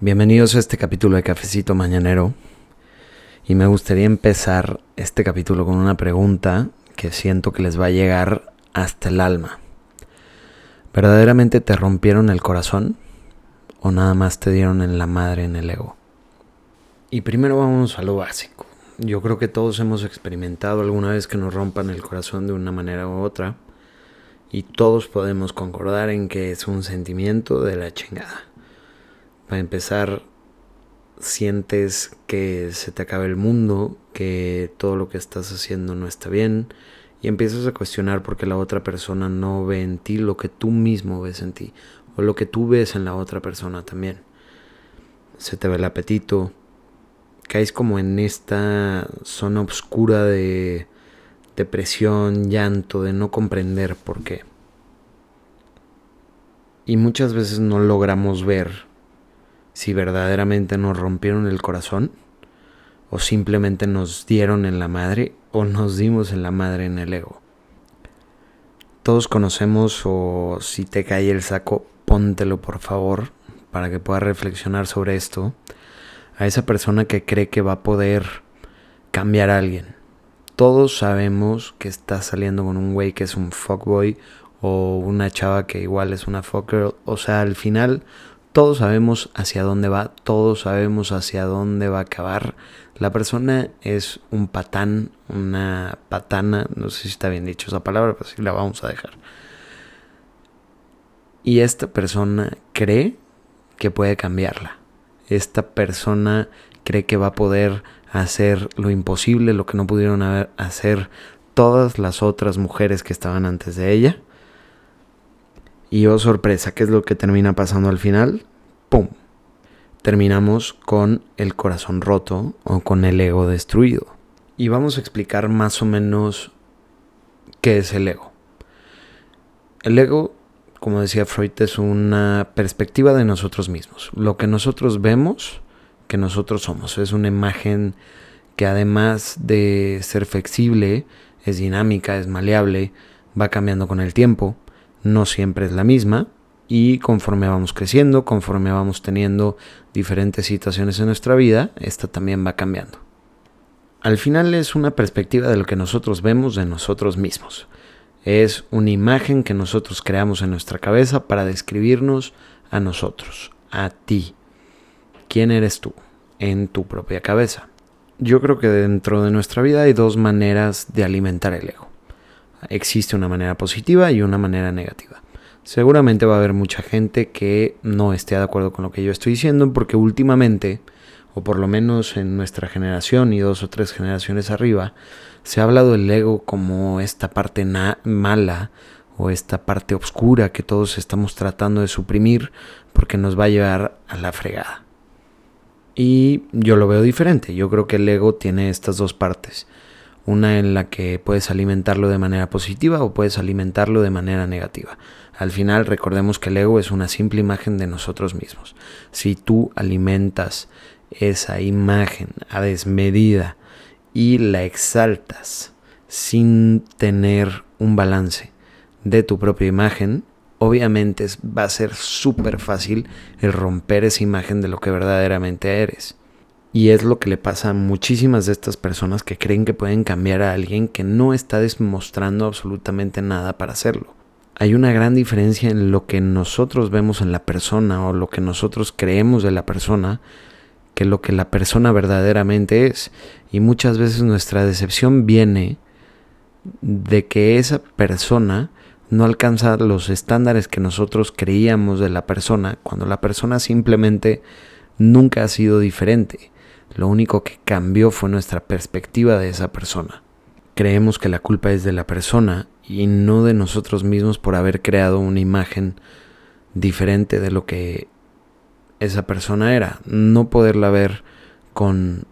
Bienvenidos a este capítulo de Cafecito Mañanero. Y me gustaría empezar este capítulo con una pregunta que siento que les va a llegar hasta el alma. ¿Verdaderamente te rompieron el corazón? ¿O nada más te dieron en la madre en el ego? Y primero vamos a lo básico. Yo creo que todos hemos experimentado alguna vez que nos rompan el corazón de una manera u otra. Y todos podemos concordar en que es un sentimiento de la chingada para empezar, sientes que se te acaba el mundo, que todo lo que estás haciendo no está bien y empiezas a cuestionar por qué la otra persona no ve en ti lo que tú mismo ves en ti o lo que tú ves en la otra persona también. Se te ve el apetito, caes como en esta zona oscura de depresión, llanto, de no comprender por qué. Y muchas veces no logramos ver si verdaderamente nos rompieron el corazón o simplemente nos dieron en la madre o nos dimos en la madre en el ego. Todos conocemos o si te cae el saco, póntelo por favor para que puedas reflexionar sobre esto. A esa persona que cree que va a poder cambiar a alguien. Todos sabemos que está saliendo con un güey que es un fuckboy o una chava que igual es una fuckgirl. O sea, al final todos sabemos hacia dónde va, todos sabemos hacia dónde va a acabar. La persona es un patán, una patana, no sé si está bien dicho esa palabra, pero sí la vamos a dejar. Y esta persona cree que puede cambiarla. Esta persona cree que va a poder hacer lo imposible, lo que no pudieron hacer todas las otras mujeres que estaban antes de ella. Y oh sorpresa, ¿qué es lo que termina pasando al final? ¡Pum! Terminamos con el corazón roto o con el ego destruido. Y vamos a explicar más o menos qué es el ego. El ego, como decía Freud, es una perspectiva de nosotros mismos. Lo que nosotros vemos, que nosotros somos. Es una imagen que además de ser flexible, es dinámica, es maleable, va cambiando con el tiempo no siempre es la misma y conforme vamos creciendo, conforme vamos teniendo diferentes situaciones en nuestra vida, esta también va cambiando. Al final es una perspectiva de lo que nosotros vemos de nosotros mismos. Es una imagen que nosotros creamos en nuestra cabeza para describirnos a nosotros, a ti. ¿Quién eres tú en tu propia cabeza? Yo creo que dentro de nuestra vida hay dos maneras de alimentar el ego existe una manera positiva y una manera negativa. Seguramente va a haber mucha gente que no esté de acuerdo con lo que yo estoy diciendo porque últimamente, o por lo menos en nuestra generación y dos o tres generaciones arriba, se ha hablado del ego como esta parte mala o esta parte oscura que todos estamos tratando de suprimir porque nos va a llevar a la fregada. Y yo lo veo diferente, yo creo que el ego tiene estas dos partes una en la que puedes alimentarlo de manera positiva o puedes alimentarlo de manera negativa. Al final recordemos que el ego es una simple imagen de nosotros mismos. Si tú alimentas esa imagen a desmedida y la exaltas sin tener un balance de tu propia imagen, obviamente va a ser súper fácil el romper esa imagen de lo que verdaderamente eres. Y es lo que le pasa a muchísimas de estas personas que creen que pueden cambiar a alguien que no está demostrando absolutamente nada para hacerlo. Hay una gran diferencia en lo que nosotros vemos en la persona o lo que nosotros creemos de la persona que lo que la persona verdaderamente es. Y muchas veces nuestra decepción viene de que esa persona no alcanza los estándares que nosotros creíamos de la persona cuando la persona simplemente nunca ha sido diferente. Lo único que cambió fue nuestra perspectiva de esa persona. Creemos que la culpa es de la persona y no de nosotros mismos por haber creado una imagen diferente de lo que esa persona era. No poderla ver con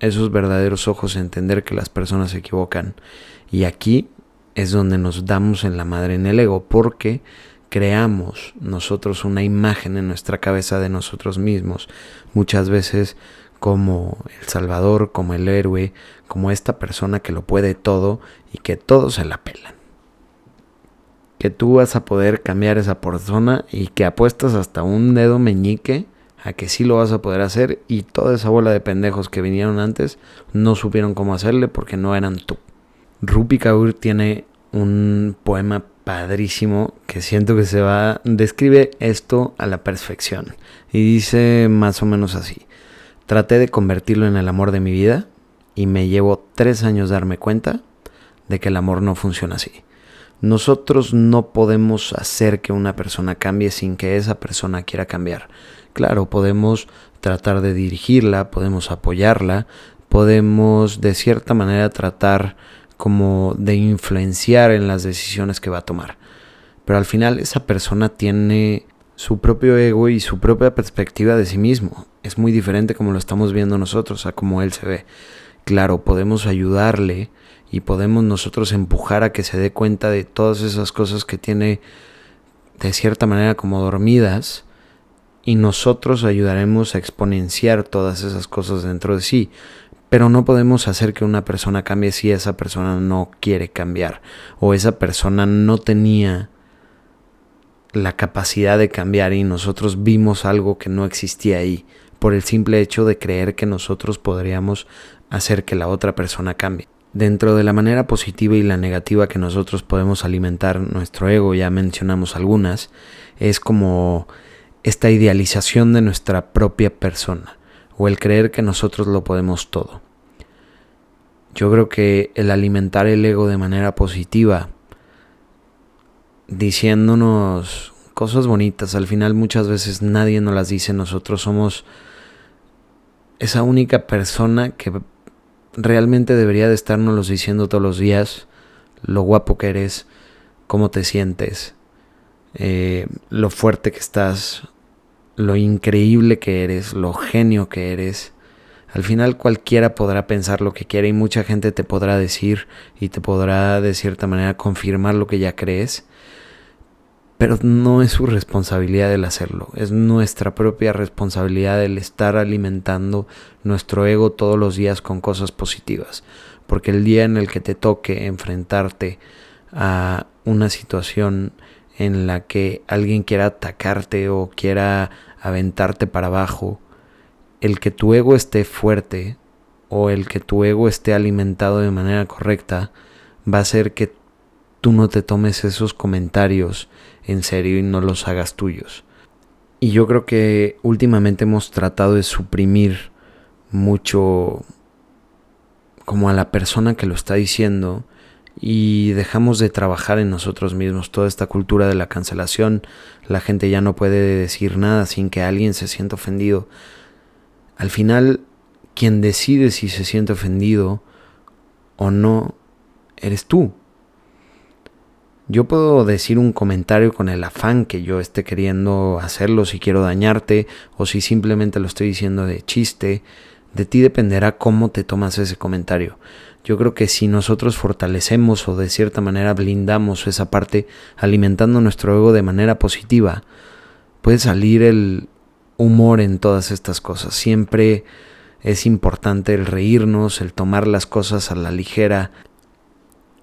esos verdaderos ojos, entender que las personas se equivocan. Y aquí es donde nos damos en la madre en el ego, porque creamos nosotros una imagen en nuestra cabeza de nosotros mismos. Muchas veces como el Salvador, como el héroe, como esta persona que lo puede todo y que todos se la pelan. Que tú vas a poder cambiar esa persona y que apuestas hasta un dedo meñique a que sí lo vas a poder hacer y toda esa bola de pendejos que vinieron antes no supieron cómo hacerle porque no eran tú. Rupi Kaur tiene un poema padrísimo que siento que se va describe esto a la perfección y dice más o menos así. Traté de convertirlo en el amor de mi vida y me llevo tres años darme cuenta de que el amor no funciona así. Nosotros no podemos hacer que una persona cambie sin que esa persona quiera cambiar. Claro, podemos tratar de dirigirla, podemos apoyarla, podemos de cierta manera tratar como de influenciar en las decisiones que va a tomar. Pero al final esa persona tiene su propio ego y su propia perspectiva de sí mismo. Es muy diferente como lo estamos viendo nosotros a como él se ve. Claro, podemos ayudarle y podemos nosotros empujar a que se dé cuenta de todas esas cosas que tiene de cierta manera como dormidas y nosotros ayudaremos a exponenciar todas esas cosas dentro de sí. Pero no podemos hacer que una persona cambie si esa persona no quiere cambiar o esa persona no tenía la capacidad de cambiar y nosotros vimos algo que no existía ahí por el simple hecho de creer que nosotros podríamos hacer que la otra persona cambie. Dentro de la manera positiva y la negativa que nosotros podemos alimentar nuestro ego, ya mencionamos algunas, es como esta idealización de nuestra propia persona o el creer que nosotros lo podemos todo. Yo creo que el alimentar el ego de manera positiva, diciéndonos cosas bonitas, al final muchas veces nadie nos las dice, nosotros somos esa única persona que realmente debería de estarnos diciendo todos los días lo guapo que eres, cómo te sientes, eh, lo fuerte que estás, lo increíble que eres, lo genio que eres. Al final cualquiera podrá pensar lo que quiera y mucha gente te podrá decir y te podrá de cierta manera confirmar lo que ya crees, pero no es su responsabilidad el hacerlo, es nuestra propia responsabilidad el estar alimentando nuestro ego todos los días con cosas positivas, porque el día en el que te toque enfrentarte a una situación en la que alguien quiera atacarte o quiera aventarte para abajo, el que tu ego esté fuerte o el que tu ego esté alimentado de manera correcta va a hacer que tú no te tomes esos comentarios en serio y no los hagas tuyos. Y yo creo que últimamente hemos tratado de suprimir mucho como a la persona que lo está diciendo y dejamos de trabajar en nosotros mismos. Toda esta cultura de la cancelación, la gente ya no puede decir nada sin que alguien se sienta ofendido. Al final, quien decide si se siente ofendido o no, eres tú. Yo puedo decir un comentario con el afán que yo esté queriendo hacerlo, si quiero dañarte o si simplemente lo estoy diciendo de chiste. De ti dependerá cómo te tomas ese comentario. Yo creo que si nosotros fortalecemos o de cierta manera blindamos esa parte alimentando nuestro ego de manera positiva, puede salir el humor en todas estas cosas. Siempre es importante el reírnos, el tomar las cosas a la ligera.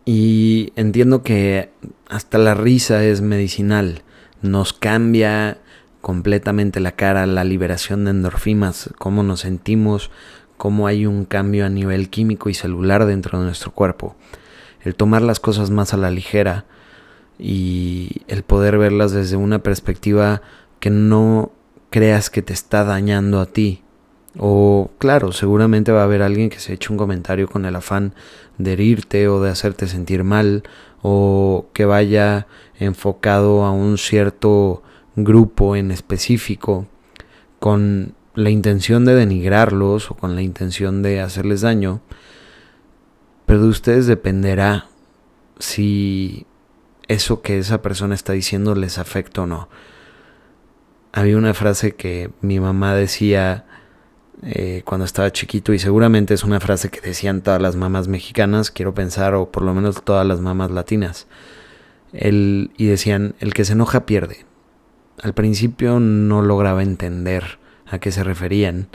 Y entiendo que hasta la risa es medicinal. Nos cambia completamente la cara, la liberación de endorfinas, cómo nos sentimos, cómo hay un cambio a nivel químico y celular dentro de nuestro cuerpo. El tomar las cosas más a la ligera y el poder verlas desde una perspectiva que no creas que te está dañando a ti. O claro, seguramente va a haber alguien que se eche un comentario con el afán de herirte o de hacerte sentir mal o que vaya enfocado a un cierto grupo en específico con la intención de denigrarlos o con la intención de hacerles daño, pero de ustedes dependerá si eso que esa persona está diciendo les afecta o no. Había una frase que mi mamá decía eh, cuando estaba chiquito y seguramente es una frase que decían todas las mamás mexicanas, quiero pensar, o por lo menos todas las mamás latinas. El, y decían, el que se enoja pierde. Al principio no lograba entender a qué se referían.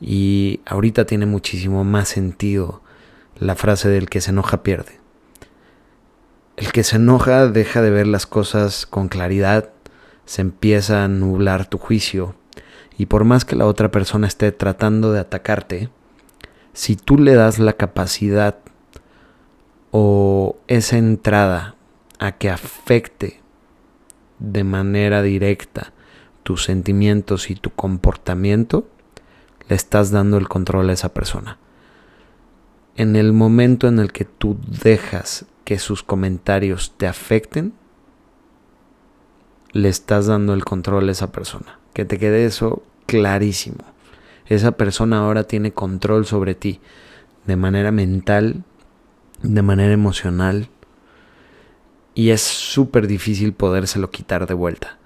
Y ahorita tiene muchísimo más sentido la frase del que se enoja pierde. El que se enoja deja de ver las cosas con claridad, se empieza a nublar tu juicio Y por más que la otra persona esté tratando de atacarte, si tú le das la capacidad o esa entrada a que afecte de manera directa tus sentimientos y tu comportamiento, le estás dando el control a esa persona. En el momento en el que tú dejas que sus comentarios te afecten, le estás dando el control a esa persona. Que te quede eso clarísimo. Esa persona ahora tiene control sobre ti de manera mental, de manera emocional. Y es súper difícil podérselo quitar de vuelta.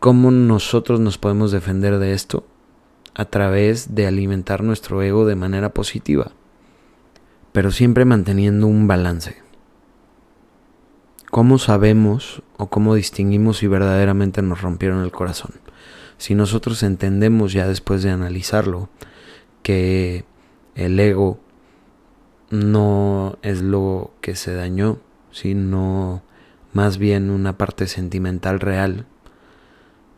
¿Cómo nosotros nos podemos defender de esto? A través de alimentar nuestro ego de manera positiva, pero siempre manteniendo un balance. ¿Cómo sabemos o cómo distinguimos si verdaderamente nos rompieron el corazón? Si nosotros entendemos ya después de analizarlo que el ego no es lo que se dañó, sino más bien una parte sentimental real.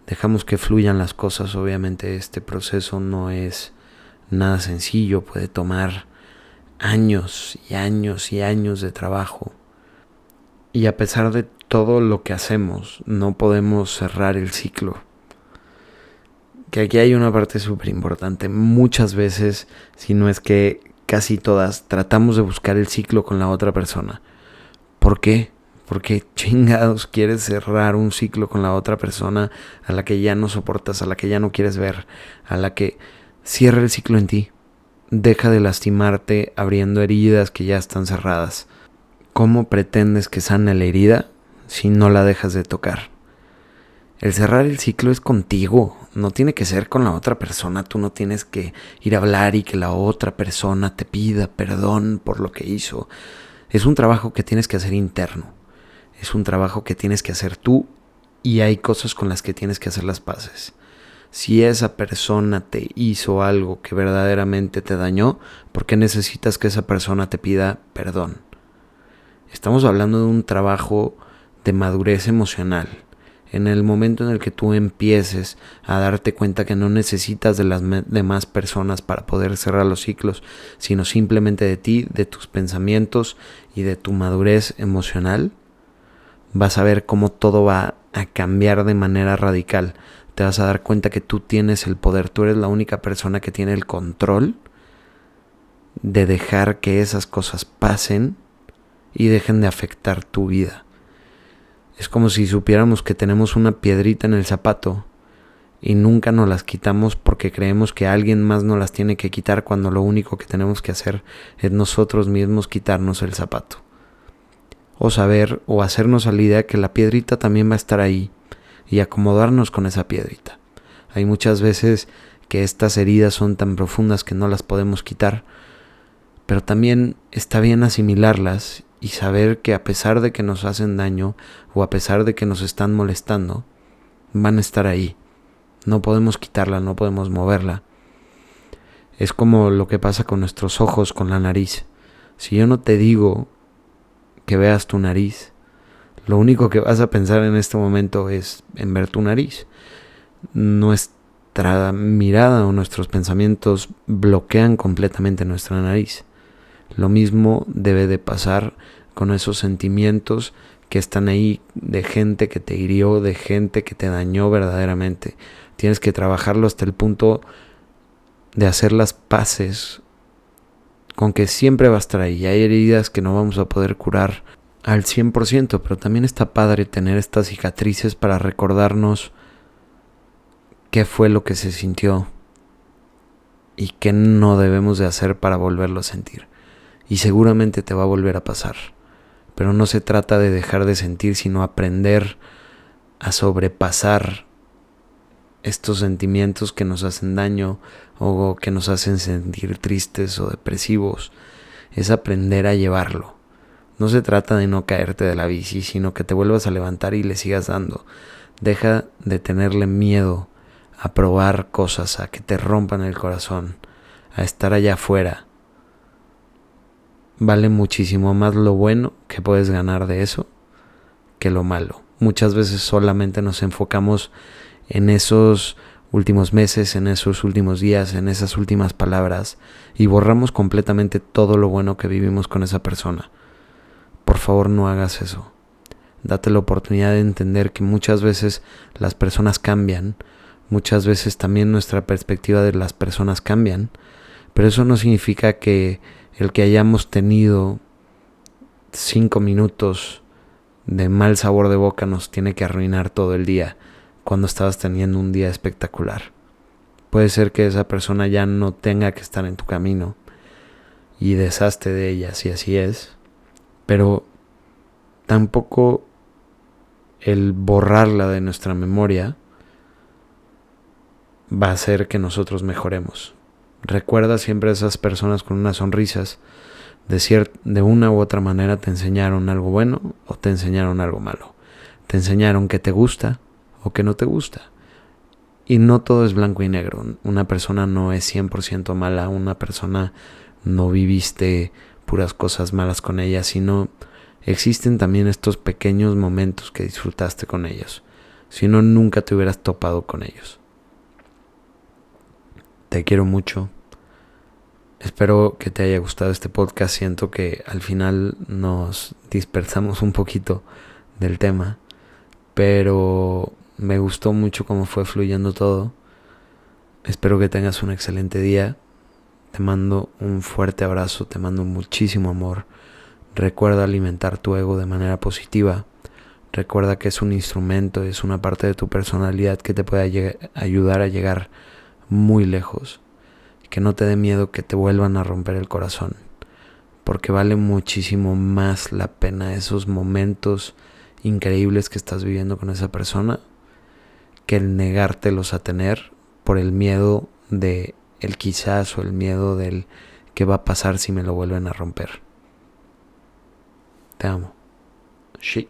Dejamos que fluyan las cosas, obviamente este proceso no es nada sencillo, puede tomar años y años y años de trabajo. Y a pesar de todo lo que hacemos, no podemos cerrar el ciclo. Que aquí hay una parte súper importante. Muchas veces, si no es que casi todas, tratamos de buscar el ciclo con la otra persona. ¿Por qué? Porque chingados quieres cerrar un ciclo con la otra persona a la que ya no soportas, a la que ya no quieres ver, a la que cierra el ciclo en ti. Deja de lastimarte abriendo heridas que ya están cerradas. ¿Cómo pretendes que sane la herida si no la dejas de tocar? El cerrar el ciclo es contigo, no tiene que ser con la otra persona, tú no tienes que ir a hablar y que la otra persona te pida perdón por lo que hizo. Es un trabajo que tienes que hacer interno, es un trabajo que tienes que hacer tú y hay cosas con las que tienes que hacer las paces. Si esa persona te hizo algo que verdaderamente te dañó, ¿por qué necesitas que esa persona te pida perdón? Estamos hablando de un trabajo de madurez emocional en el momento en el que tú empieces a darte cuenta que no necesitas de las demás personas para poder cerrar los ciclos, sino simplemente de ti, de tus pensamientos y de tu madurez emocional, vas a ver cómo todo va a cambiar de manera radical. Te vas a dar cuenta que tú tienes el poder, tú eres la única persona que tiene el control de dejar que esas cosas pasen y dejen de afectar tu vida. Es como si supiéramos que tenemos una piedrita en el zapato y nunca nos las quitamos porque creemos que alguien más nos las tiene que quitar cuando lo único que tenemos que hacer es nosotros mismos quitarnos el zapato. O saber o hacernos a la idea que la piedrita también va a estar ahí y acomodarnos con esa piedrita. Hay muchas veces que estas heridas son tan profundas que no las podemos quitar, pero también está bien asimilarlas y saber que a pesar de que nos hacen daño o a pesar de que nos están molestando, van a estar ahí. No podemos quitarla, no podemos moverla. Es como lo que pasa con nuestros ojos, con la nariz. Si yo no te digo que veas tu nariz, lo único que vas a pensar en este momento es en ver tu nariz. Nuestra mirada o nuestros pensamientos bloquean completamente nuestra nariz. Lo mismo debe de pasar con esos sentimientos que están ahí de gente que te hirió, de gente que te dañó verdaderamente. Tienes que trabajarlo hasta el punto de hacer las paces con que siempre va a estar ahí. Hay heridas que no vamos a poder curar al 100%, pero también está padre tener estas cicatrices para recordarnos qué fue lo que se sintió y qué no debemos de hacer para volverlo a sentir y seguramente te va a volver a pasar. Pero no se trata de dejar de sentir, sino aprender a sobrepasar estos sentimientos que nos hacen daño o que nos hacen sentir tristes o depresivos. Es aprender a llevarlo. No se trata de no caerte de la bici, sino que te vuelvas a levantar y le sigas dando. Deja de tenerle miedo a probar cosas, a que te rompan el corazón, a estar allá afuera, vale muchísimo más lo bueno que puedes ganar de eso que lo malo. Muchas veces solamente nos enfocamos en esos últimos meses, en esos últimos días, en esas últimas palabras y borramos completamente todo lo bueno que vivimos con esa persona. Por favor no hagas eso. Date la oportunidad de entender que muchas veces las personas cambian, muchas veces también nuestra perspectiva de las personas cambian, pero eso no significa que el que hayamos tenido cinco minutos de mal sabor de boca nos tiene que arruinar todo el día cuando estabas teniendo un día espectacular. Puede ser que esa persona ya no tenga que estar en tu camino y deshazte de ella si así es, pero tampoco el borrarla de nuestra memoria va a hacer que nosotros mejoremos. Recuerda siempre a esas personas con unas sonrisas. De, de una u otra manera te enseñaron algo bueno o te enseñaron algo malo. Te enseñaron que te gusta o que no te gusta. Y no todo es blanco y negro. Una persona no es 100% mala, una persona no viviste puras cosas malas con ella, sino existen también estos pequeños momentos que disfrutaste con ellos. Si no, nunca te hubieras topado con ellos. Te quiero mucho. Espero que te haya gustado este podcast. Siento que al final nos dispersamos un poquito del tema, pero me gustó mucho cómo fue fluyendo todo. Espero que tengas un excelente día. Te mando un fuerte abrazo, te mando muchísimo amor. Recuerda alimentar tu ego de manera positiva. Recuerda que es un instrumento, es una parte de tu personalidad que te puede ayudar a llegar muy lejos. Que no te dé miedo que te vuelvan a romper el corazón. Porque vale muchísimo más la pena esos momentos increíbles que estás viviendo con esa persona que el negártelos a tener por el miedo de el quizás o el miedo del qué va a pasar si me lo vuelven a romper. Te amo. Sí.